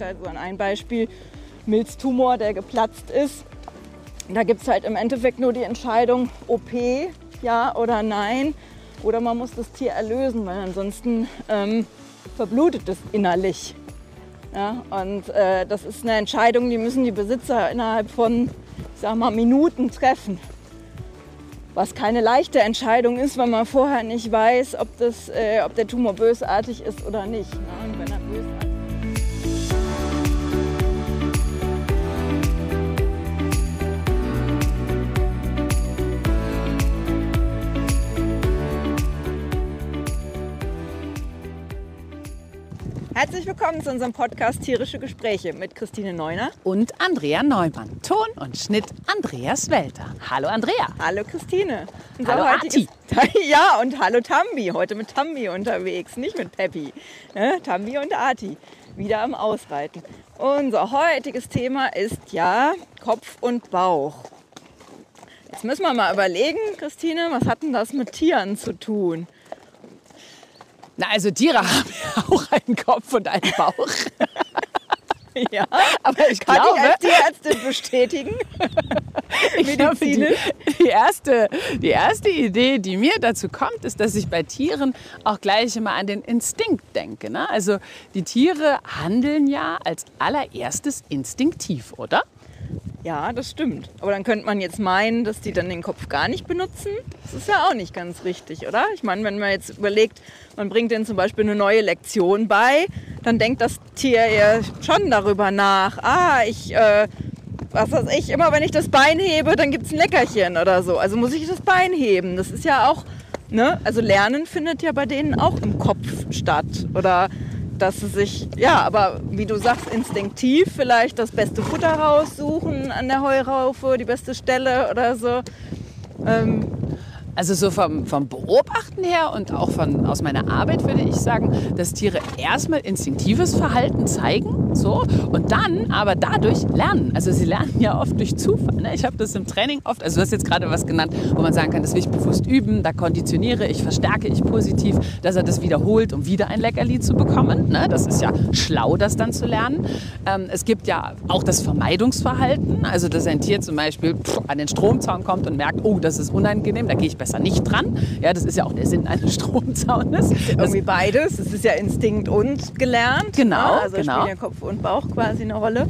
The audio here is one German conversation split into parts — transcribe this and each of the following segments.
denke da so an ein Beispiel, Milztumor, der geplatzt ist. Da gibt es halt im Endeffekt nur die Entscheidung, OP, ja oder nein. Oder man muss das Tier erlösen, weil ansonsten ähm, verblutet es innerlich. Ja, und äh, das ist eine Entscheidung, die müssen die Besitzer innerhalb von, ich sag mal, Minuten treffen. Was keine leichte Entscheidung ist, weil man vorher nicht weiß, ob, das, äh, ob der Tumor bösartig ist oder nicht. Ne? Herzlich willkommen zu unserem Podcast Tierische Gespräche mit Christine Neuner und Andrea Neumann. Ton und Schnitt Andreas Welter. Hallo Andrea. Hallo Christine. Unser hallo Arti. Ja, und hallo Tambi. Heute mit Tambi unterwegs, nicht mit Peppi. Ne? Tambi und Arti. Wieder am Ausreiten. Unser heutiges Thema ist ja Kopf und Bauch. Jetzt müssen wir mal überlegen, Christine, was hat denn das mit Tieren zu tun? Na, also Tiere haben ja auch einen Kopf und einen Bauch. Ja, aber ich kann glaube, ich als Tierärztin bestätigen. ich glaube, die, die, erste, die erste Idee, die mir dazu kommt, ist, dass ich bei Tieren auch gleich immer an den Instinkt denke. Ne? Also die Tiere handeln ja als allererstes instinktiv, oder? Ja, das stimmt. Aber dann könnte man jetzt meinen, dass die dann den Kopf gar nicht benutzen. Das ist ja auch nicht ganz richtig, oder? Ich meine, wenn man jetzt überlegt, man bringt denen zum Beispiel eine neue Lektion bei, dann denkt das Tier ja schon darüber nach. Ah, ich, äh, was weiß ich, immer wenn ich das Bein hebe, dann gibt es ein Leckerchen oder so. Also muss ich das Bein heben. Das ist ja auch, ne? Also Lernen findet ja bei denen auch im Kopf statt. Oder dass sie sich, ja, aber wie du sagst, instinktiv vielleicht das beste Futter raussuchen an der Heuraufe, die beste Stelle oder so. Ähm, also so vom, vom Beobachten her und auch von, aus meiner Arbeit würde ich sagen, dass Tiere erstmal instinktives Verhalten zeigen so, und dann aber dadurch lernen. Also sie lernen ja oft durch Zufall. Ne? Ich habe das im Training oft, also du hast jetzt gerade was genannt, wo man sagen kann, das will ich bewusst üben, da konditioniere ich, verstärke ich positiv, dass er das wiederholt, um wieder ein Leckerli zu bekommen. Ne? Das ist ja schlau, das dann zu lernen. Ähm, es gibt ja auch das Vermeidungsverhalten, also dass ein Tier zum Beispiel pff, an den Stromzaun kommt und merkt, oh, das ist unangenehm, da gehe ich besser nicht dran. Ja, das ist ja auch der Sinn eines Stromzaunes. Irgendwie beides. Es ist ja Instinkt und gelernt. Genau, also genau. spielen ja Kopf und Bauch quasi eine Rolle.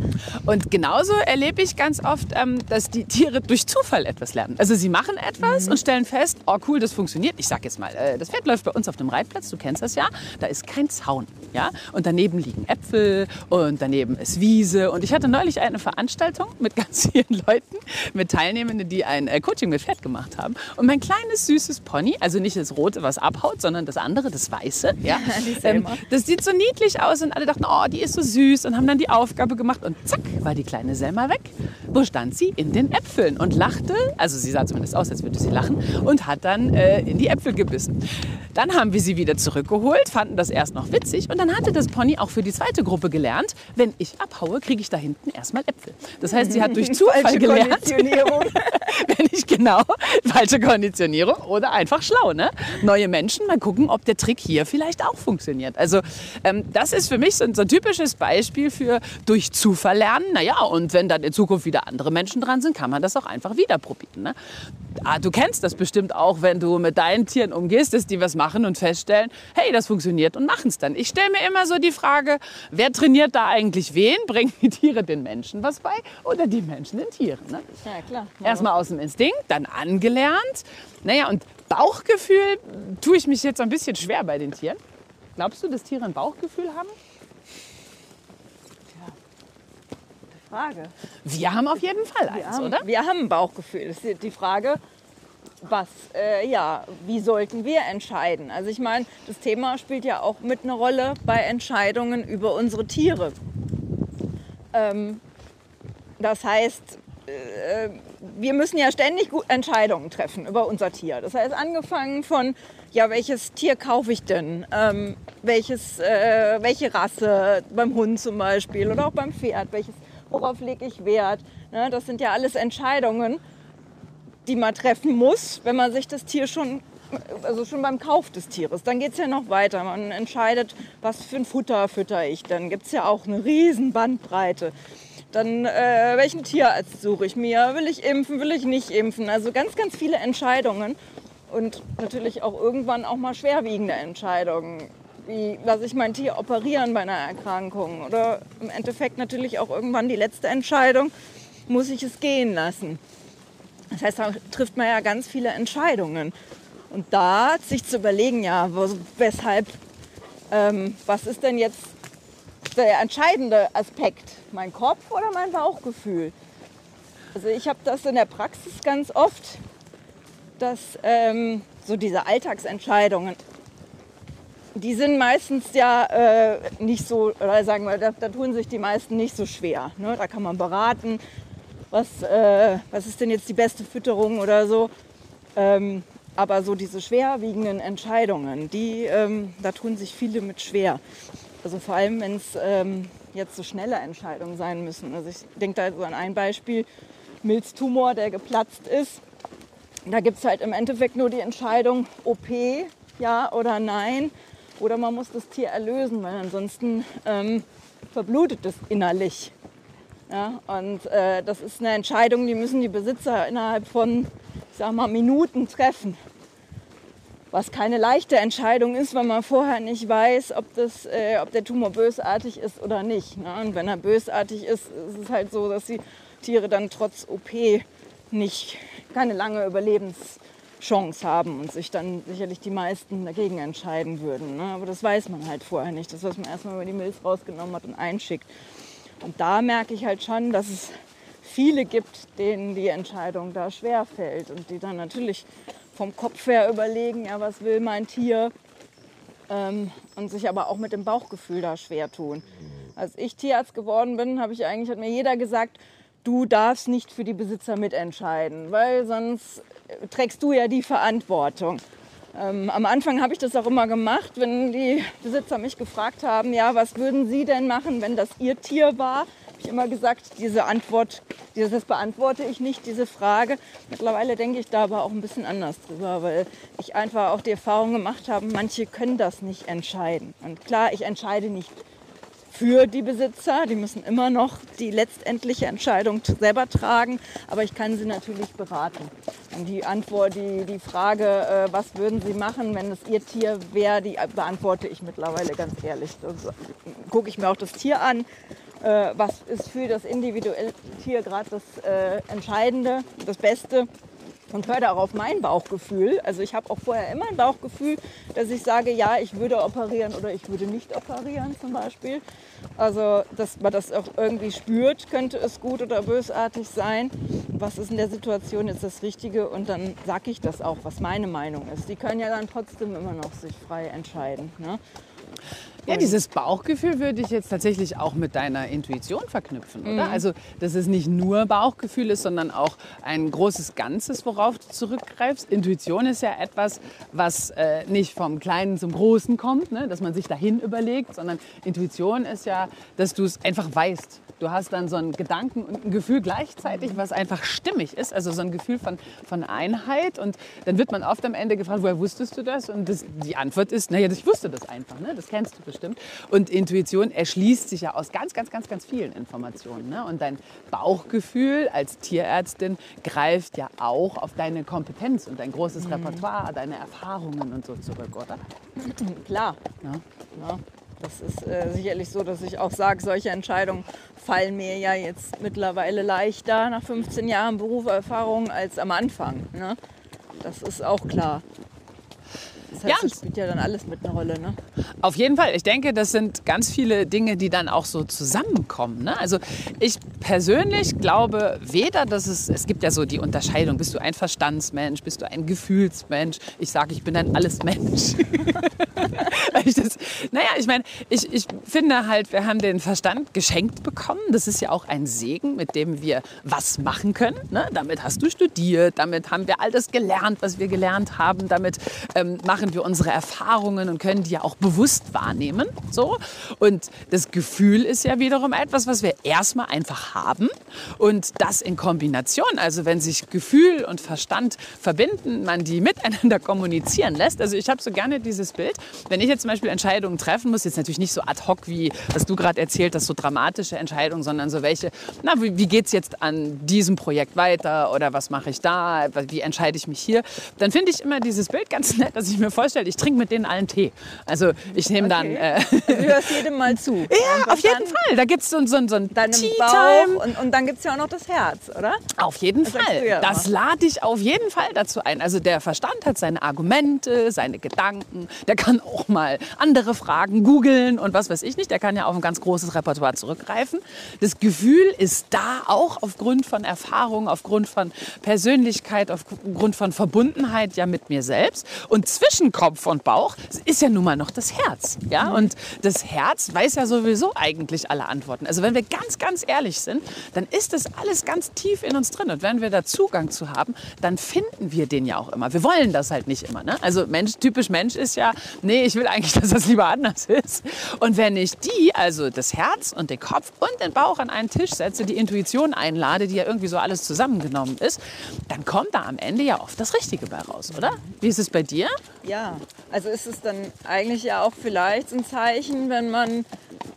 Und genauso erlebe ich ganz oft, ähm, dass die Tiere durch Zufall etwas lernen. Also sie machen etwas mhm. und stellen fest, oh cool, das funktioniert. Ich sag jetzt mal, äh, das Pferd läuft bei uns auf dem Reitplatz, du kennst das ja. Da ist kein Zaun. Ja? Und daneben liegen Äpfel und daneben ist Wiese. Und ich hatte neulich eine Veranstaltung mit ganz vielen Leuten, mit Teilnehmenden, die ein äh, Coaching mit Pferd gemacht haben. Und mein kleines, süßes Pony, also nicht das rote, was abhaut, sondern das andere, das weiße, ja, ähm, das sieht so niedlich aus und alle dachten, oh, die ist so süß und haben dann die Aufgabe gemacht und zack, war die kleine Selma weg. Wo stand sie? In den Äpfeln und lachte, also sie sah zumindest aus, als würde sie lachen und hat dann äh, in die Äpfel gebissen. Dann haben wir sie wieder zurückgeholt, fanden das erst noch witzig und dann hatte das Pony auch für die zweite Gruppe gelernt, wenn ich abhaue, kriege ich da hinten erstmal Äpfel. Das heißt, sie hat durch Zufall gelernt, wenn ich genau, falsche Konditionierung oder einfach schlau, ne? Neue Menschen, mal gucken, ob der Trick hier vielleicht auch funktioniert. Also ähm, das ist für mich so ein, so ein typisches Beispiel für durch Zufall lernen. Naja, und wenn dann in Zukunft wieder andere Menschen dran sind, kann man das auch einfach wieder probieren. Ne? Ah, du kennst das bestimmt auch, wenn du mit deinen Tieren umgehst, dass die was machen und feststellen, hey, das funktioniert und machen es dann. Ich stelle mir immer so die Frage, wer trainiert da eigentlich wen? Bringen die Tiere den Menschen was bei oder die Menschen den Tieren? Ne? Ja, klar. Erstmal aus dem Instinkt, dann angelernt. Naja, und Bauchgefühl tue ich mich jetzt ein bisschen schwer bei den Tieren. Glaubst du, dass Tiere ein Bauchgefühl haben? Frage. Wir haben auf jeden Fall eins, haben, oder? Wir haben ein Bauchgefühl. Das ist die Frage, was, äh, ja, wie sollten wir entscheiden? Also ich meine, das Thema spielt ja auch mit eine Rolle bei Entscheidungen über unsere Tiere. Ähm, das heißt, äh, wir müssen ja ständig Entscheidungen treffen über unser Tier. Das heißt, angefangen von, ja, welches Tier kaufe ich denn? Ähm, welches, äh, welche Rasse beim Hund zum Beispiel oder auch beim Pferd? Welches worauf lege ich Wert. Ne? Das sind ja alles Entscheidungen, die man treffen muss, wenn man sich das Tier schon also schon beim Kauf des Tieres. Dann geht es ja noch weiter. Man entscheidet, was für ein Futter fütter ich. Dann gibt es ja auch eine riesen Bandbreite. Dann, äh, welchen Tierarzt suche ich mir? Will ich impfen, will ich nicht impfen? Also ganz, ganz viele Entscheidungen. Und natürlich auch irgendwann auch mal schwerwiegende Entscheidungen. Wie lasse ich mein Tier operieren bei einer Erkrankung? Oder im Endeffekt natürlich auch irgendwann die letzte Entscheidung, muss ich es gehen lassen? Das heißt, da trifft man ja ganz viele Entscheidungen. Und da sich zu überlegen, ja, weshalb, ähm, was ist denn jetzt der entscheidende Aspekt? Mein Kopf oder mein Bauchgefühl? Also ich habe das in der Praxis ganz oft, dass ähm, so diese Alltagsentscheidungen, die sind meistens ja äh, nicht so, oder sagen wir, da, da, tun sich die meisten nicht so schwer. Ne? Da kann man beraten, was, äh, was ist denn jetzt die beste Fütterung oder so. Ähm, aber so diese schwerwiegenden Entscheidungen, die, ähm, da tun sich viele mit schwer. Also vor allem, wenn es ähm, jetzt so schnelle Entscheidungen sein müssen. Also ich denke da so an ein Beispiel, Milztumor, der geplatzt ist. Da gibt es halt im Endeffekt nur die Entscheidung OP, ja oder nein. Oder man muss das Tier erlösen, weil ansonsten ähm, verblutet es innerlich. Ja, und äh, das ist eine Entscheidung, die müssen die Besitzer innerhalb von, ich sag mal, Minuten treffen. Was keine leichte Entscheidung ist, weil man vorher nicht weiß, ob, das, äh, ob der Tumor bösartig ist oder nicht. Ne? Und wenn er bösartig ist, ist es halt so, dass die Tiere dann trotz OP nicht keine lange Überlebenschance haben und sich dann sicherlich die meisten dagegen entscheiden würden. Ne? Aber das weiß man halt vorher nicht. Das, was man erstmal über die Milz rausgenommen hat und einschickt. Und da merke ich halt schon, dass es viele gibt, denen die Entscheidung da schwer fällt und die dann natürlich vom Kopf her überlegen, ja, was will mein Tier ähm, und sich aber auch mit dem Bauchgefühl da schwer tun. Als ich Tierarzt geworden bin, habe ich eigentlich hat mir jeder gesagt, du darfst nicht für die Besitzer mitentscheiden, weil sonst trägst du ja die Verantwortung. Ähm, am Anfang habe ich das auch immer gemacht, wenn die Besitzer mich gefragt haben, ja, was würden Sie denn machen, wenn das Ihr Tier war? Habe ich immer gesagt, diese Antwort, das beantworte ich nicht, diese Frage. Mittlerweile denke ich da aber auch ein bisschen anders drüber, weil ich einfach auch die Erfahrung gemacht habe, manche können das nicht entscheiden. Und klar, ich entscheide nicht für die Besitzer. Die müssen immer noch die letztendliche Entscheidung selber tragen, aber ich kann sie natürlich beraten. Und die Antwort, die, die Frage, äh, was würden sie machen, wenn es ihr Tier wäre, die beantworte ich mittlerweile ganz ehrlich. Da gucke ich mir auch das Tier an. Äh, was ist für das individuelle Tier gerade das äh, Entscheidende, das Beste? Und höre da auf mein Bauchgefühl. Also ich habe auch vorher immer ein Bauchgefühl, dass ich sage, ja, ich würde operieren oder ich würde nicht operieren zum Beispiel. Also dass man das auch irgendwie spürt, könnte es gut oder bösartig sein. Was ist in der Situation jetzt das Richtige? Und dann sage ich das auch, was meine Meinung ist. Die können ja dann trotzdem immer noch sich frei entscheiden. Ne? Ja, dieses Bauchgefühl würde ich jetzt tatsächlich auch mit deiner Intuition verknüpfen, oder? Mhm. Also, dass es nicht nur Bauchgefühl ist, sondern auch ein großes Ganzes, worauf du zurückgreifst. Intuition ist ja etwas, was äh, nicht vom Kleinen zum Großen kommt, ne? dass man sich dahin überlegt, sondern Intuition ist ja, dass du es einfach weißt. Du hast dann so einen Gedanken und ein Gefühl gleichzeitig, was einfach stimmig ist, also so ein Gefühl von, von Einheit. Und dann wird man oft am Ende gefragt, woher wusstest du das? Und das, die Antwort ist, naja, ich wusste das einfach, ne? das kennst du bestimmt. Und Intuition erschließt sich ja aus ganz, ganz, ganz, ganz vielen Informationen. Ne? Und dein Bauchgefühl als Tierärztin greift ja auch auf deine Kompetenz und dein großes mhm. Repertoire, deine Erfahrungen und so zurück, oder? Klar. Ja. ja. Das ist äh, sicherlich so, dass ich auch sage, solche Entscheidungen fallen mir ja jetzt mittlerweile leichter nach 15 Jahren Berufserfahrung als am Anfang. Ne? Das ist auch klar. Das heißt, ja. das spielt ja dann alles mit einer Rolle, ne? Auf jeden Fall. Ich denke, das sind ganz viele Dinge, die dann auch so zusammenkommen. Ne? Also ich persönlich glaube weder, dass es, es gibt ja so die Unterscheidung, bist du ein Verstandsmensch, bist du ein Gefühlsmensch. Ich sage, ich bin ein Allesmensch. Ich das, naja, ich meine, ich, ich finde halt, wir haben den Verstand geschenkt bekommen. Das ist ja auch ein Segen, mit dem wir was machen können. Ne? Damit hast du studiert, damit haben wir all das gelernt, was wir gelernt haben. Damit ähm, machen wir unsere Erfahrungen und können die ja auch bewusst wahrnehmen. So. Und das Gefühl ist ja wiederum etwas, was wir erstmal einfach haben. Und das in Kombination, also wenn sich Gefühl und Verstand verbinden, man die miteinander kommunizieren lässt. Also ich habe so gerne dieses Bild, wenn ich jetzt zum Beispiel Entscheidungen treffen muss, jetzt natürlich nicht so ad hoc, wie was du gerade erzählt hast, so dramatische Entscheidungen, sondern so welche, na, wie, wie geht es jetzt an diesem Projekt weiter oder was mache ich da, wie entscheide ich mich hier, dann finde ich immer dieses Bild ganz nett, dass ich mir vorstelle, ich trinke mit denen allen Tee. Also ich nehme okay. dann... Äh, also du hörst jedem mal zu. Ja, auf jeden Fall. Da gibt es so, so, so ein Tea-Time. Und, und, dann gibt es ja auch noch das Herz, oder? Auf jeden das Fall. Ja das lade ich auf jeden Fall dazu ein. Also der Verstand hat seine Argumente, seine Gedanken. Der kann auch mal andere Fragen googeln und was weiß ich nicht. Der kann ja auf ein ganz großes Repertoire zurückgreifen. Das Gefühl ist da auch aufgrund von Erfahrung, aufgrund von Persönlichkeit, aufgrund von Verbundenheit ja mit mir selbst. Und zwischen Kopf und Bauch ist ja nun mal noch das Herz. Ja? Mhm. Und das Herz weiß ja sowieso eigentlich alle Antworten. Also wenn wir ganz, ganz ehrlich sind, dann ist das alles ganz tief in uns drin. Und wenn wir da Zugang zu haben, dann finden wir den ja auch immer. Wir wollen das halt nicht immer. Ne? Also Mensch, typisch Mensch ist ja, nee, ich will eigentlich, dass das lieber anders ist. Und wenn ich die, also das Herz und den Kopf und den Bauch an einen Tisch setze, die Intuition einlade, die ja irgendwie so alles zusammengenommen ist, dann kommt da am Ende ja oft das Richtige bei raus, oder? Wie ist es bei dir? Ja, also ist es dann eigentlich ja auch vielleicht ein Zeichen, wenn man,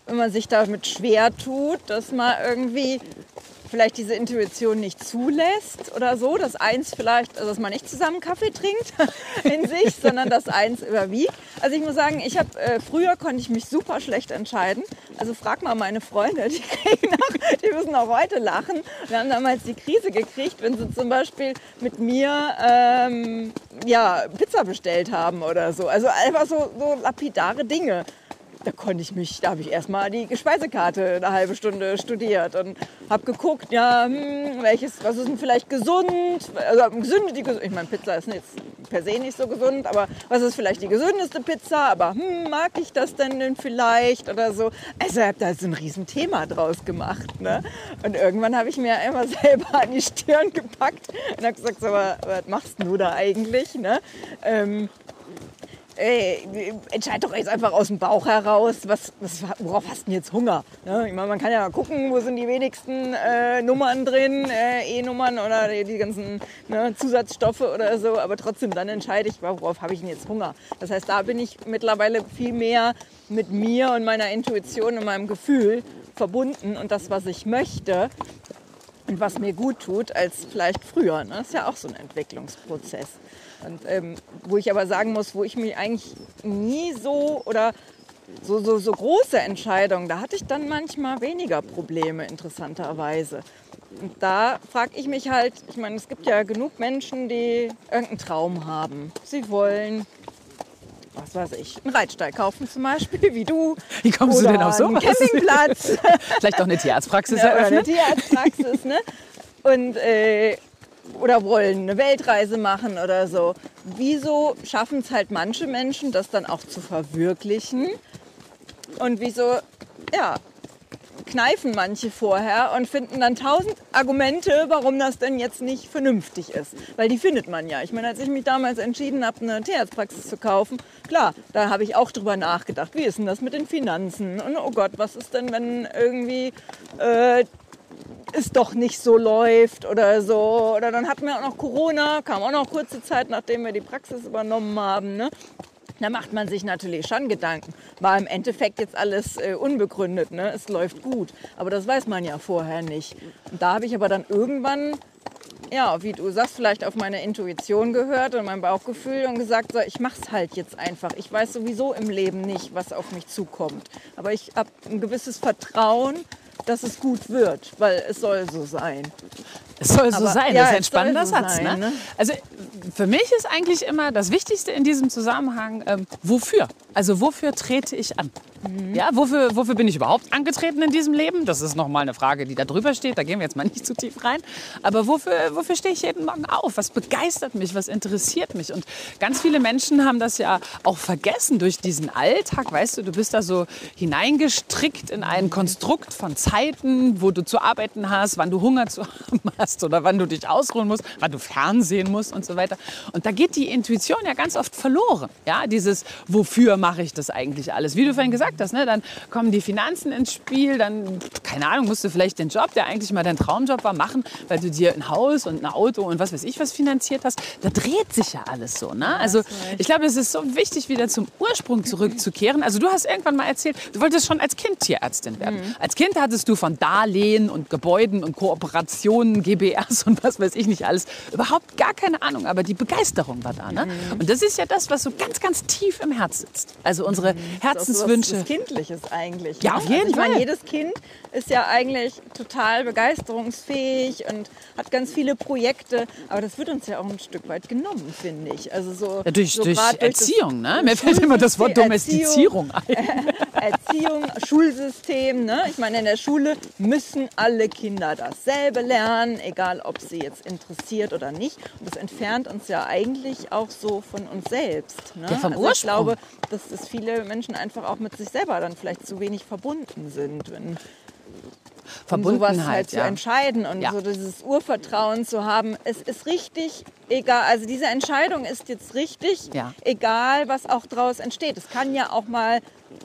wenn man sich damit schwer tut, dass man irgendwie vielleicht diese Intuition nicht zulässt oder so, dass eins vielleicht, also dass man nicht zusammen Kaffee trinkt in sich, sondern dass eins überwiegt. Also ich muss sagen, ich habe äh, früher konnte ich mich super schlecht entscheiden. Also frag mal meine Freunde, die, noch, die müssen auch heute lachen. Wir haben damals die Krise gekriegt, wenn sie zum Beispiel mit mir ähm, ja, Pizza bestellt haben oder so. Also einfach so, so lapidare Dinge da konnte ich mich, da habe ich erstmal die Speisekarte eine halbe Stunde studiert und habe geguckt, ja, hm, welches, was ist denn vielleicht gesund? Also gesünde, die ich meine, Pizza ist jetzt per se nicht so gesund, aber was ist vielleicht die gesündeste Pizza? Aber hm, mag ich das denn, denn vielleicht oder so? Also habe da so ein Riesenthema draus gemacht. Ne? Und irgendwann habe ich mir immer selber an die Stirn gepackt und habe gesagt, so, was machst du da eigentlich? Ne? Ähm, ey, entscheid doch jetzt einfach aus dem Bauch heraus, was, was, worauf hast du denn jetzt Hunger? Ne? Ich meine, man kann ja gucken, wo sind die wenigsten äh, Nummern drin, äh, E-Nummern oder die, die ganzen ne, Zusatzstoffe oder so, aber trotzdem, dann entscheide ich, worauf habe ich denn jetzt Hunger? Das heißt, da bin ich mittlerweile viel mehr mit mir und meiner Intuition und meinem Gefühl verbunden und das, was ich möchte und was mir gut tut, als vielleicht früher. Ne? Das ist ja auch so ein Entwicklungsprozess. Und ähm, wo ich aber sagen muss, wo ich mich eigentlich nie so oder so, so, so große Entscheidungen, da hatte ich dann manchmal weniger Probleme, interessanterweise. Und da frage ich mich halt, ich meine, es gibt ja genug Menschen, die irgendeinen Traum haben. Sie wollen, was weiß ich, einen Reitstall kaufen zum Beispiel, wie du. Wie kommst du denn auf so Einen Campingplatz. Vielleicht auch eine Tierarztpraxis ja, eröffnen. Oder eine Tierarztpraxis, ne? Und äh, oder wollen eine Weltreise machen oder so. Wieso schaffen es halt manche Menschen, das dann auch zu verwirklichen? Und wieso, ja, kneifen manche vorher und finden dann tausend Argumente, warum das denn jetzt nicht vernünftig ist. Weil die findet man ja. Ich meine, als ich mich damals entschieden habe, eine Tierarztpraxis zu kaufen, klar, da habe ich auch drüber nachgedacht. Wie ist denn das mit den Finanzen? Und oh Gott, was ist denn, wenn irgendwie äh, es doch nicht so läuft oder so. Oder dann hatten wir auch noch Corona, kam auch noch kurze Zeit, nachdem wir die Praxis übernommen haben. Ne? Da macht man sich natürlich schon Gedanken. War im Endeffekt jetzt alles äh, unbegründet, ne? es läuft gut. Aber das weiß man ja vorher nicht. Da habe ich aber dann irgendwann, ja, wie du sagst, vielleicht auf meine Intuition gehört und mein Bauchgefühl und gesagt, so, ich mache es halt jetzt einfach. Ich weiß sowieso im Leben nicht, was auf mich zukommt. Aber ich habe ein gewisses Vertrauen, dass es gut wird, weil es soll so sein. Es soll so Aber, sein, ja, das ist ein spannender so Satz. Sein, ne? Also für mich ist eigentlich immer das Wichtigste in diesem Zusammenhang, ähm, wofür? Also wofür trete ich an? Mhm. Ja, wofür, wofür bin ich überhaupt angetreten in diesem Leben? Das ist nochmal eine Frage, die da drüber steht. Da gehen wir jetzt mal nicht zu tief rein. Aber wofür, wofür stehe ich jeden Morgen auf? Was begeistert mich? Was interessiert mich? Und ganz viele Menschen haben das ja auch vergessen durch diesen Alltag. Weißt du, du bist da so hineingestrickt in ein Konstrukt von Zeiten, wo du zu arbeiten hast, wann du Hunger zu haben hast oder wann du dich ausruhen musst, wann du Fernsehen musst und so weiter. Und da geht die Intuition ja ganz oft verloren. Ja, dieses, wofür mache ich das eigentlich alles? Wie du vorhin gesagt hast, ne? dann kommen die Finanzen ins Spiel, dann, keine Ahnung, musst du vielleicht den Job, der eigentlich mal dein Traumjob war, machen, weil du dir ein Haus und ein Auto und was weiß ich was finanziert hast. Da dreht sich ja alles so. Ne? Also ich glaube, es ist so wichtig, wieder zum Ursprung zurückzukehren. Also du hast irgendwann mal erzählt, du wolltest schon als Kind Tierärztin werden. Mhm. Als Kind hattest du von Darlehen und Gebäuden und Kooperationen, GBRs und was weiß ich nicht alles, überhaupt gar keine Ahnung. Aber die Begeisterung war da. Ne? Mhm. Und das ist ja das, was so ganz, ganz tief im Herz sitzt. Also unsere mhm. Herzenswünsche. Das Kindliches eigentlich. Ja, ne? auf jeden also ich Fall. Meine, jedes Kind ist ja eigentlich total begeisterungsfähig und hat ganz viele Projekte. Aber das wird uns ja auch ein Stück weit genommen, finde ich. Also so, ja, durch, so durch Erziehung. Ne? Mir fällt immer das Wort Domestizierung ein. Erziehung, Schulsystem. Ne? Ich meine, in der Schule müssen alle Kinder dasselbe lernen, egal ob sie jetzt interessiert oder nicht. Und das entfernt uns ja eigentlich auch so von uns selbst. Ne? Ja, vom also Ursprung. ich glaube, dass, dass viele Menschen einfach auch mit sich selber dann vielleicht zu wenig verbunden sind. Wenn, um sowas halt zu ja. entscheiden und Ja. so dieses Urvertrauen zu haben. Es ist richtig, egal, also diese Entscheidung ist jetzt richtig, Ja. egal was auch daraus entsteht. Es kann ja auch mal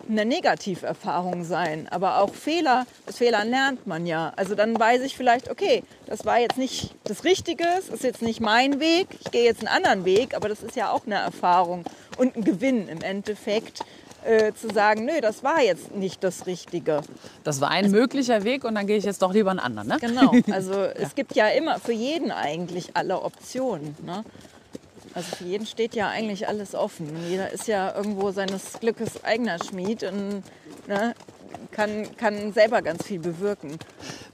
eine Negativerfahrung sein, aber auch Fehler, aus Fehlern lernt man ja. Also dann weiß ich vielleicht, okay, das war jetzt nicht das Richtige, es ist jetzt nicht mein Weg, ich gehe jetzt einen anderen Weg, aber das ist ja auch eine Erfahrung und ein Gewinn im Endeffekt. Äh, zu sagen, nö, das war jetzt nicht das Richtige. Das war ein möglicher Weg und dann gehe ich jetzt doch lieber einen anderen. Ne? Genau, also es gibt ja immer für jeden eigentlich alle Optionen. Ne? Also für jeden steht ja eigentlich alles offen. Jeder ist ja irgendwo seines Glückes eigener Schmied und ne, kann, kann selber ganz viel bewirken.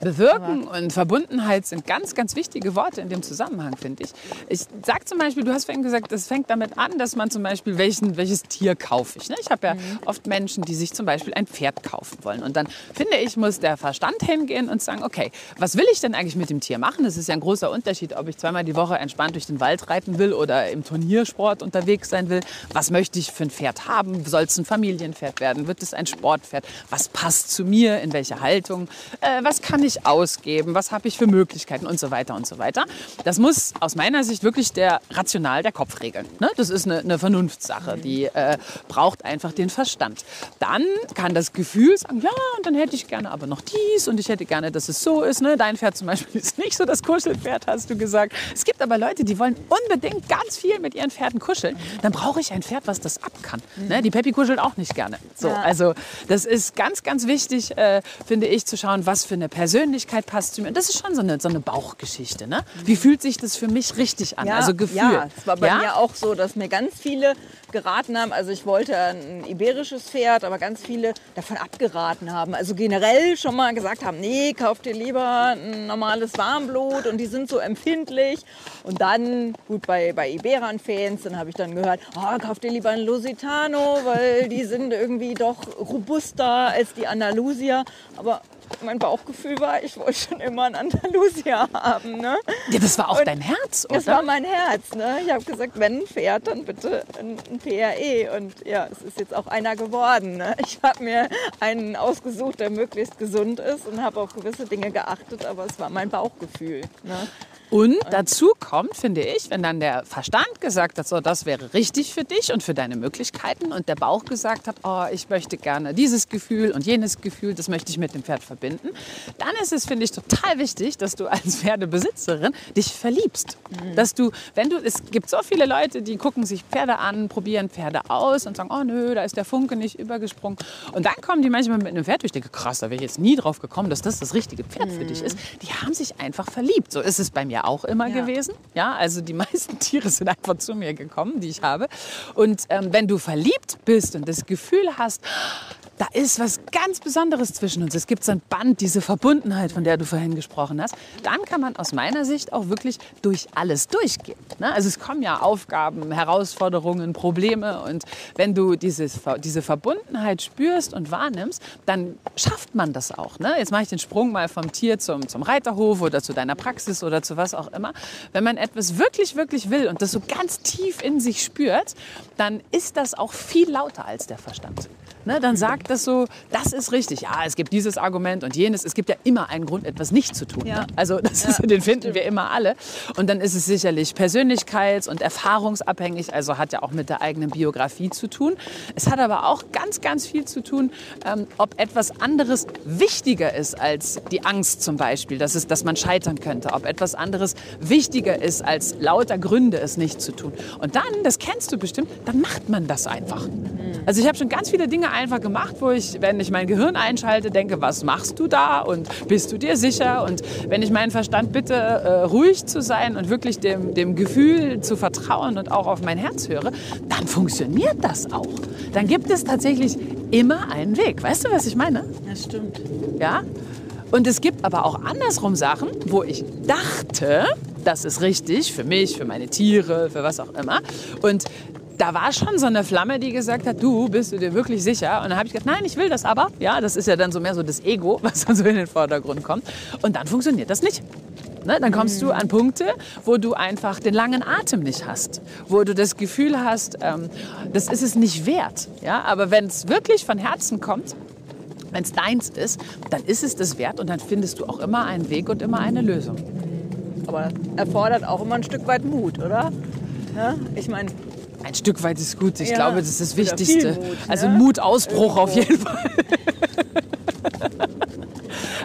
Bewirken und Verbundenheit sind ganz, ganz wichtige Worte in dem Zusammenhang, finde ich. Ich sage zum Beispiel, du hast vorhin gesagt, es fängt damit an, dass man zum Beispiel, welchen, welches Tier kaufe ich. Ne? Ich habe ja oft Menschen, die sich zum Beispiel ein Pferd kaufen wollen. Und dann finde ich, muss der Verstand hingehen und sagen, okay, was will ich denn eigentlich mit dem Tier machen? Das ist ja ein großer Unterschied, ob ich zweimal die Woche entspannt durch den Wald reiten will oder im Turniersport unterwegs sein will. Was möchte ich für ein Pferd haben? Soll es ein Familienpferd werden? Wird es ein Sportpferd? Was passt zu mir? In welche Haltung? Äh, was kann ich ausgeben? Was habe ich für Möglichkeiten? Und so weiter und so weiter. Das muss aus meiner Sicht wirklich der rational der Kopf regeln. Ne? Das ist eine, eine Vernunftssache, die äh, braucht einfach den Verstand. Dann kann das Gefühl sagen, ja, und dann hätte ich gerne aber noch dies und ich hätte gerne, dass es so ist. Ne? Dein Pferd zum Beispiel ist nicht so das Kuschelpferd, hast du gesagt. Es gibt aber Leute, die wollen unbedingt ganz viel mit ihren Pferden kuscheln. Dann brauche ich ein Pferd, was das ab kann. Ne? Die Peppi kuschelt auch nicht gerne. So. Also das ist ganz, ganz wichtig, äh, finde ich, zu schauen, was für eine Persönlichkeit passt zu mir. Und das ist schon so eine, so eine Bauchgeschichte. Ne? Wie fühlt sich das für mich richtig an? also Gefühl. Ja, es war bei Ja? mir auch so, dass mir ganz viele geraten haben. Also ich wollte ein iberisches Pferd, aber ganz viele davon abgeraten haben. Also generell schon mal gesagt haben, nee, kauf dir lieber ein normales Warmblut und die sind so empfindlich. Und dann, gut, bei, bei Iberan-Fans, dann habe ich dann gehört, oh, kauf dir lieber ein Lusitano, weil die sind irgendwie doch robuster als die Andalusier. Aber mein Bauchgefühl war, ich wollte schon immer einen Andalusier haben. Ne? Ja, das war auch Und dein Herz, oder? Das war mein Herz. Ne? Ich habe gesagt, wenn ein Pferd, dann bitte ein, ein PRE. Und ja, es ist jetzt auch einer geworden. Ne? Ich habe mir einen ausgesucht, der möglichst gesund ist und habe auf gewisse Dinge geachtet, aber es war mein Bauchgefühl. Ne? Und dazu kommt, finde ich, wenn dann der Verstand gesagt hat, so, das wäre richtig für dich und für deine Möglichkeiten und der Bauch gesagt hat, oh, ich möchte gerne dieses Gefühl und jenes Gefühl, das möchte ich mit dem Pferd verbinden, dann ist es, finde ich, total wichtig, dass du als Pferdebesitzerin dich verliebst. Dass du, wenn du, es gibt so viele Leute, die gucken sich Pferde an, probieren Pferde aus und sagen, oh nö, da ist der Funke nicht übergesprungen. Und dann kommen die manchmal mit einem Pferd, ich denke, krass, da wäre ich jetzt nie drauf gekommen, dass das das richtige Pferd für dich ist. Die haben sich einfach verliebt. So ist es bei mir mir auch immer Ja. gewesen. Ja, also die meisten Tiere sind einfach zu mir gekommen, die ich habe. Und ähm, wenn du verliebt bist und das Gefühl hast, da ist was ganz Besonderes zwischen uns. Es gibt so ein Band, diese Verbundenheit, von der du vorhin gesprochen hast. Dann kann man aus meiner Sicht auch wirklich durch alles durchgehen. Ne? Also es kommen ja Aufgaben, Herausforderungen, Probleme. Und wenn du dieses, diese Verbundenheit spürst und wahrnimmst, dann schafft man das auch. Ne? Jetzt mache ich den Sprung mal vom Tier zum, zum Reiterhof oder zu deiner Praxis oder zu was auch immer. Wenn man etwas wirklich, wirklich will und das so ganz tief in sich spürt, dann ist das auch viel lauter als der Verstand. Ne, dann sagt das so, das ist richtig. Ja, es gibt dieses Argument und jenes. Es gibt ja immer einen Grund, etwas nicht zu tun. Ja. Ne? Also das ist, den finden wir immer alle. Und dann ist es sicherlich persönlichkeits- und erfahrungsabhängig, also hat ja auch mit der eigenen Biografie zu tun. Es hat aber auch ganz, ganz viel zu tun, ähm, ob etwas anderes wichtiger ist als die Angst zum Beispiel, dass, es, dass man scheitern könnte. Ob etwas anderes wichtiger ist als lauter Gründe, es nicht zu tun. Und dann, das kennst du bestimmt, dann macht man das einfach. Also ich habe schon ganz viele Dinge einfach gemacht, wo ich, wenn ich mein Gehirn einschalte, denke, was machst du da und bist du dir sicher? Und wenn ich meinen Verstand bitte, äh, ruhig zu sein und wirklich dem, dem Gefühl zu vertrauen und auch auf mein Herz höre, dann funktioniert das auch. Dann gibt es tatsächlich immer einen Weg. Weißt du, was ich meine? Das stimmt. Ja? Und es gibt aber auch andersrum Sachen, wo ich dachte, das ist richtig für mich, für meine Tiere, für was auch immer. Und da war schon so eine Flamme, die gesagt hat, du, bist du dir wirklich sicher? Und dann habe ich gesagt, nein, ich will das aber. Ja, das ist ja dann so mehr so das Ego, was dann so in den Vordergrund kommt. Und dann funktioniert das nicht. Ne, dann kommst du an Punkte, wo du einfach den langen Atem nicht hast, wo du das Gefühl hast, ähm, das ist es nicht wert. Ja? Aber wenn es wirklich von Herzen kommt, wenn es deins ist, dann ist es das wert und dann findest du auch immer einen Weg und immer eine Lösung. Aber erfordert auch immer ein Stück weit Mut, oder? Ja, ich meine, Ein Stück weit ist gut. Ich Ja, glaube, das ist das Wichtigste. Mut, also ne? Mutausbruch auf jeden Fall.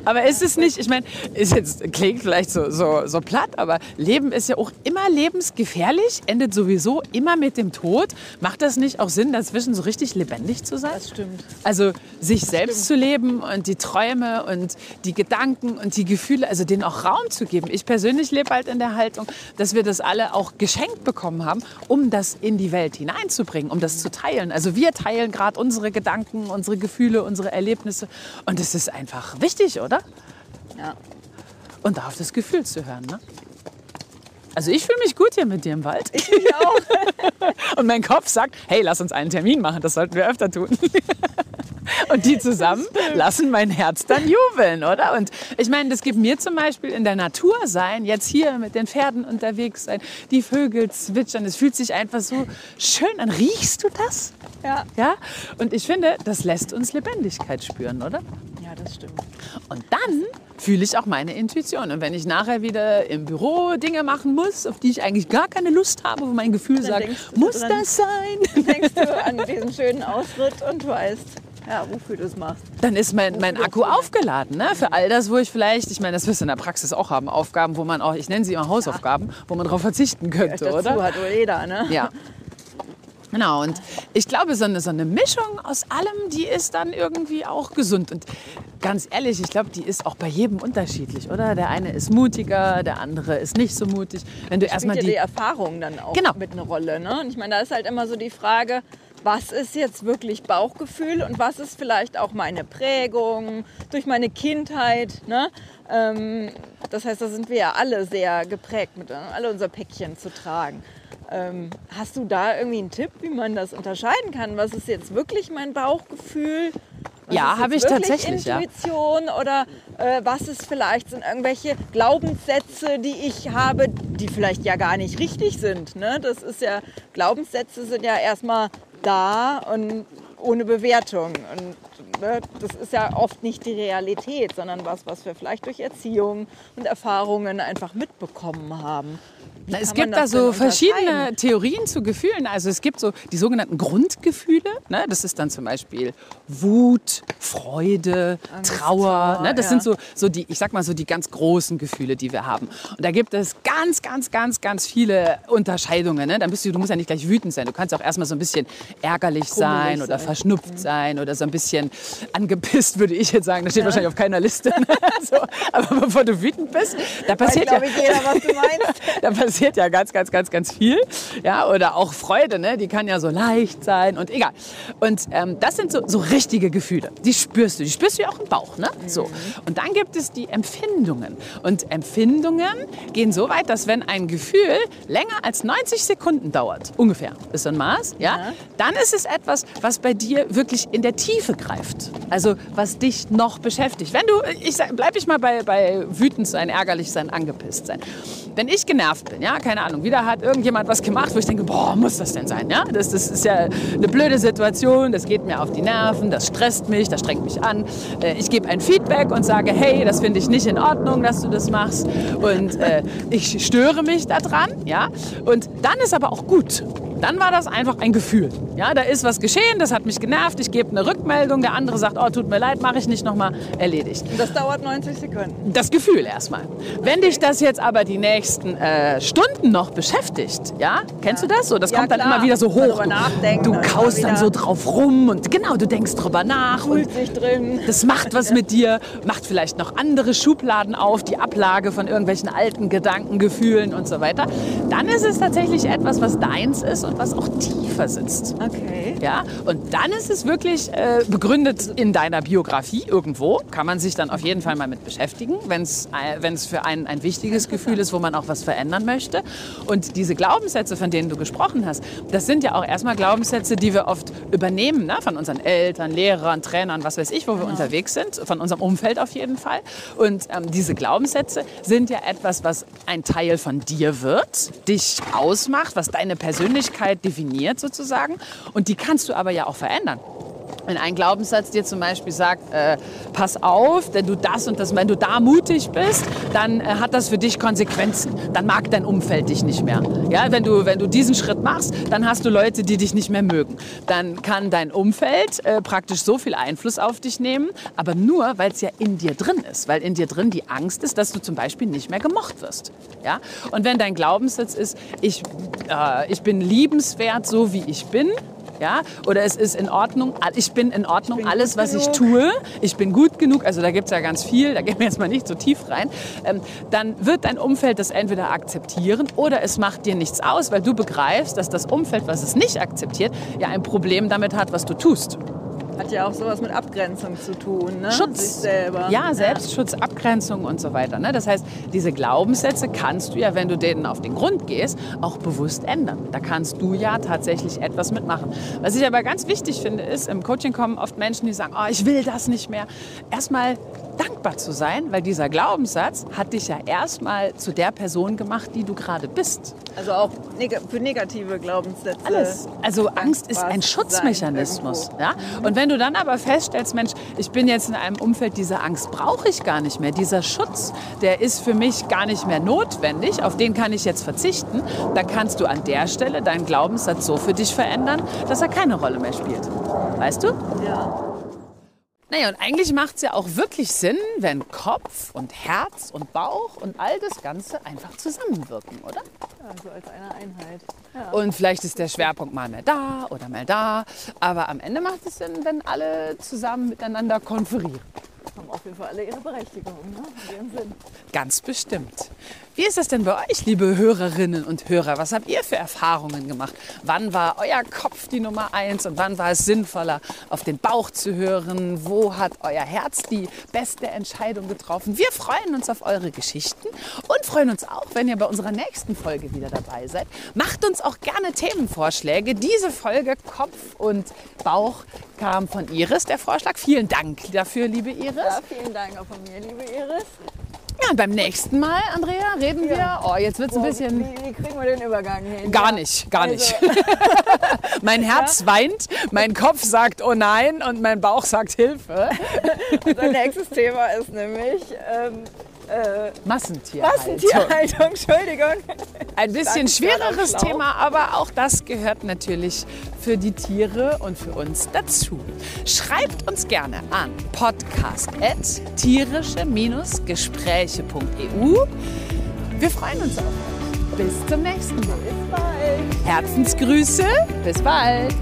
Aber ist es nicht, ich meine, ist jetzt klingt vielleicht so, so, so platt, aber Leben ist ja auch immer lebensgefährlich, endet sowieso immer mit dem Tod. Macht das nicht auch Sinn, dazwischen so richtig lebendig zu sein? das stimmt. Also sich selbst zu leben und die Träume und die Gedanken und die Gefühle, also denen auch Raum zu geben. Ich persönlich lebe halt in der Haltung, dass wir das alle auch geschenkt bekommen haben, um das in die Welt hineinzubringen, um das zu teilen. Also wir teilen gerade unsere Gedanken, unsere Gefühle, unsere Erlebnisse und es ist einfach wichtig, oder? Ja. Und da auf das Gefühl zu hören, ne? Also ich fühle mich gut hier mit dir im Wald. Ich auch. Und mein Kopf sagt, hey, lass uns einen Termin machen, das sollten wir öfter tun. Und die zusammen lassen mein Herz dann jubeln, oder? Und ich meine, das gibt mir zum Beispiel in der Natur sein, jetzt hier mit den Pferden unterwegs sein, die Vögel zwitschern, es fühlt sich einfach so schön an. Riechst du das? Ja. Ja? Und ich finde, das lässt uns Lebendigkeit spüren, oder? Ja, das stimmt. Und dann fühle ich auch meine Intuition. Und wenn ich nachher wieder im Büro Dinge machen muss, auf die ich eigentlich gar keine Lust habe, wo mein Gefühl sagt, denkst du muss dran. das sein? Dann denkst du an diesen schönen Ausritt und weißt, ja, wofür du es machst. Dann ist mein, mein Akku aufgeladen. Ne? Für all das, wo ich vielleicht, ich meine, das wirst du in der Praxis auch haben, Aufgaben, wo man auch, ich nenne sie immer Hausaufgaben, wo man darauf verzichten könnte, Dazu oder? hat wohl jeder, ne? Ja. Genau, und ich glaube, so eine, so eine Mischung aus allem, die ist dann irgendwie auch gesund. Und ganz ehrlich, ich glaube, die ist auch bei jedem unterschiedlich, oder? Der eine ist mutiger, der andere ist nicht so mutig. Wenn du erstmal ja die die. Erfahrung dann auch Genau. mit einer Rolle. Ne? Und ich meine, da ist halt immer so die Frage, was ist jetzt wirklich Bauchgefühl und was ist vielleicht auch meine Prägung durch meine Kindheit. Ne? Ähm, das heißt, da sind wir ja alle sehr geprägt, mit ne? alle unser Päckchen zu tragen. Ähm, hast du da irgendwie einen Tipp, wie man das unterscheiden kann? Was ist jetzt wirklich mein Bauchgefühl? Was Ja, habe ich tatsächlich, ja. Intuition oder äh, was ist vielleicht sind irgendwelche Glaubenssätze, die ich habe, die vielleicht ja gar nicht richtig sind. Ne? Das ist ja Glaubenssätze sind ja erstmal da und ohne Bewertung und ne, das ist ja oft nicht die Realität, sondern was, was wir vielleicht durch Erziehung und Erfahrungen einfach mitbekommen haben. Na, es gibt da so verschiedene? Theorien zu Gefühlen. Also es gibt so die sogenannten Grundgefühle. Ne? Das ist dann zum Beispiel Wut, Freude, Angst, Trauer. Trauer, Ne? Das ja. sind so, so die, ich sag mal so die ganz großen Gefühle, die wir haben. Und da gibt es ganz, ganz, ganz, ganz viele Unterscheidungen. Ne? Dann bist du, du musst ja nicht gleich wütend sein. Du kannst auch erstmal so ein bisschen ärgerlich sein oder sein. verschnupft sein oder so ein bisschen angepisst, würde ich jetzt sagen. Das steht wahrscheinlich auf keiner Liste. Ne? so. Aber bevor du wütend bist, da passiert ja, glaube ich, jeder, was du meinst. Passiert ja ganz, ganz, ganz, ganz viel. Ja, oder auch Freude, ne? die kann ja so leicht sein und egal. Und ähm, das sind so, so richtige Gefühle. Die spürst du. Die spürst du ja auch im Bauch. Ne? So. Und dann gibt es die Empfindungen. Und Empfindungen gehen so weit, dass wenn ein Gefühl länger als 90 Sekunden dauert, ungefähr, ist so ein Maß, ja, Ja. dann ist es etwas, was bei dir wirklich in der Tiefe greift. Also was dich noch beschäftigt. Wenn du, ich bleib ich mal bei, bei wütend sein, ärgerlich sein, angepisst sein. Wenn ich genervt bin, ja, keine Ahnung, wieder hat irgendjemand was gemacht, wo ich denke, boah, muss das denn sein, ja? Das, das ist ja eine blöde Situation, das geht mir auf die Nerven, das stresst mich, das strengt mich an. Äh, Ich gebe ein Feedback und sage, hey, das finde ich nicht in Ordnung, dass du das machst. Und äh, ich störe mich daran, ja? Und dann ist aber auch gut. Dann war das einfach ein Gefühl. Ja, da ist was geschehen, das hat mich genervt, ich gebe eine Rückmeldung, der andere sagt, oh, tut mir leid, mache ich nicht nochmal, erledigt. Das dauert 90 Sekunden. Das Gefühl erstmal. Wenn dich das jetzt aber die nächsten äh, Stunden noch beschäftigt, ja, kennst du das so? Das Ja, kommt dann klar. immer wieder so hoch. Du, du und kaust dann so drauf rum und genau, du denkst drüber nach und Fühlt sich drin. das macht was mit dir, macht vielleicht noch andere Schubladen auf, die Ablage von irgendwelchen alten Gedanken, Gefühlen und so weiter. Dann ist es tatsächlich etwas, was deins ist und was auch tiefer sitzt. Okay. Ja, und dann ist es wirklich äh, begründet in deiner Biografie irgendwo. Kann man sich dann auf jeden Fall mal mit beschäftigen, wenn es äh, für einen ein wichtiges Gefühl ist, wo man auch was verändern möchte. Und diese Glaubenssätze, von denen du gesprochen hast, das sind ja auch erstmal Glaubenssätze, die wir oft übernehmen, ne? von unseren Eltern, Lehrern, Trainern, was weiß ich, wo wir unterwegs sind, von unserem Umfeld auf jeden Fall. Und ähm, diese Glaubenssätze sind ja etwas, was ein Teil von dir wird, dich ausmacht, was deine Persönlichkeit definiert sozusagen. Und die kannst du aber ja auch verändern. Wenn ein Glaubenssatz dir zum Beispiel sagt, äh, pass auf, denn du das und das, wenn du da mutig bist, dann äh, hat das für dich Konsequenzen. Dann mag dein Umfeld dich nicht mehr. Ja, wenn du, wenn du diesen Schritt machst, dann hast du Leute, die dich nicht mehr mögen. Dann kann dein Umfeld äh, praktisch so viel Einfluss auf dich nehmen, aber nur, weil es ja in dir drin ist. Weil in dir drin die Angst ist, dass du zum Beispiel nicht mehr gemocht wirst. Ja? Und wenn dein Glaubenssatz ist, ich, äh, ich bin liebenswert, so wie ich bin, ja, oder es ist in Ordnung, ich bin in Ordnung, bin alles, was ich genug. tue, ich bin gut genug, also da gibt es ja ganz viel, da gehen wir jetzt mal nicht so tief rein, ähm, dann wird dein Umfeld das entweder akzeptieren oder es macht dir nichts aus, weil du begreifst, dass das Umfeld, was es nicht akzeptiert, ja ein Problem damit hat, was du tust. Hat ja auch sowas mit Abgrenzung zu tun, ne? Schutz. Sich selber. Ja, Selbstschutz, Abgrenzung und so weiter. Ne? Das heißt, diese Glaubenssätze kannst du ja, wenn du denen auf den Grund gehst, auch bewusst ändern. Da kannst du ja tatsächlich etwas mitmachen. Was ich aber ganz wichtig finde, ist, im Coaching kommen oft Menschen, die sagen, oh, ich will das nicht mehr. Erstmal dankbar zu sein, weil dieser Glaubenssatz hat dich ja erstmal zu der Person gemacht, die du gerade bist. Also auch für negative Glaubenssätze. Alles. Also Angst ist ein Schutzmechanismus. Ja? Und wenn du dann aber feststellst, Mensch, ich bin jetzt in einem Umfeld, diese Angst brauche ich gar nicht mehr. Dieser Schutz, der ist für mich gar nicht mehr notwendig. Auf den kann ich jetzt verzichten. Dann kannst du an der Stelle deinen Glaubenssatz so für dich verändern, dass er keine Rolle mehr spielt. Weißt du? Ja. Naja, und eigentlich macht es ja auch wirklich Sinn, wenn Kopf und Herz und Bauch und all das Ganze einfach zusammenwirken, oder? Also als eine Einheit. Ja. Und vielleicht ist der Schwerpunkt mal mehr da oder mal da. Aber am Ende macht es Sinn, wenn alle zusammen miteinander konferieren. Haben auf jeden Fall alle ihre Berechtigung, ne? In ihrem Sinn. Ganz bestimmt. Wie ist das denn bei euch, liebe Hörerinnen und Hörer? Was habt ihr für Erfahrungen gemacht? Wann war euer Kopf die Nummer eins und wann war es sinnvoller, auf den Bauch zu hören? Wo hat euer Herz die beste Entscheidung getroffen? Wir freuen uns auf eure Geschichten und freuen uns auch, wenn ihr bei unserer nächsten Folge wieder dabei seid. Macht uns auch gerne Themenvorschläge. Diese Folge Kopf und Bauch kam von Iris, der Vorschlag. Vielen Dank dafür, liebe Iris. Ja, vielen Dank auch von mir, liebe Iris. Ja, und beim nächsten Mal, Andrea, reden wir. Oh, jetzt wird es ein bisschen. Wie, wie kriegen wir den Übergang hin? Gar Ja. nicht, gar nicht. Also, Mein Herz weint, mein Kopf sagt oh nein und mein Bauch sagt Hilfe. unser nächstes Thema ist nämlich, ähm, Massentierhaltung. Massentierhaltung, Entschuldigung. Ein bisschen schwereres. Thema, aber auch das gehört natürlich für die Tiere und für uns dazu. Schreibt uns gerne an podcast.tierische-gespräche.eu. Wir freuen uns auf euch. Bis zum nächsten Mal. Bis bald. Herzensgrüße. Bis bald.